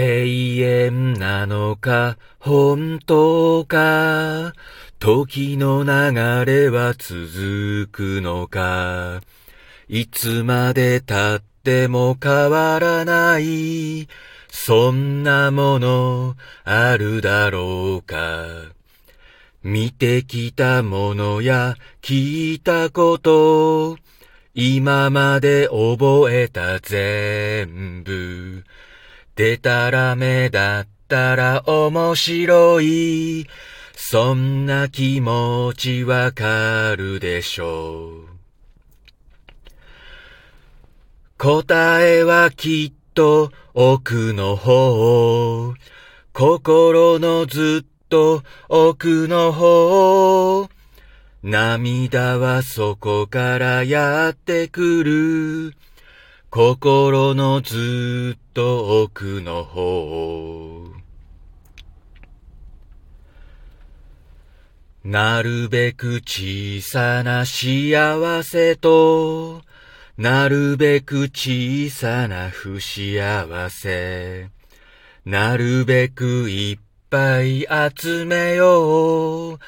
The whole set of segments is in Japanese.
永遠なのか、本当か、時の流れは続くのか、いつまで経っても変わらない、そんなものあるだろうか。見てきたものや聞いたこと、今まで覚えた全部。でたらめだったら面白い。そんな気持ちわかるでしょう。答えはきっと奥の方。心のずっと奥の方。涙はそこからやってくる。心のずっと奥の方。なるべく小さな幸せと、なるべく小さな不幸せ。なるべくいっぱい集めよう。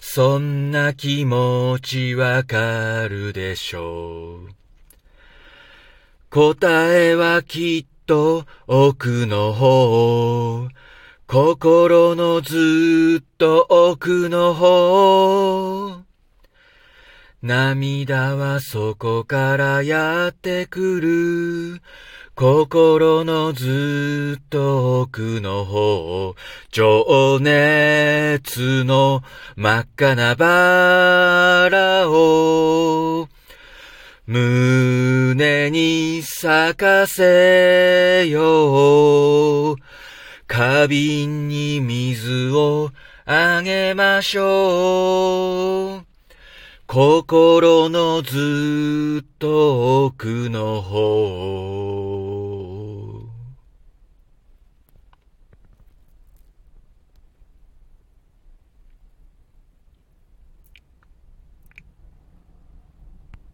そんな気持ちわかるでしょう。答えはきっと奥の方。心のずっと奥の方。涙はそこからやってくる。心のずっと奥の方。情熱の真っ赤なバラを。胸に咲かせよう。花瓶に水をあげましょう。心のずっと奥の方。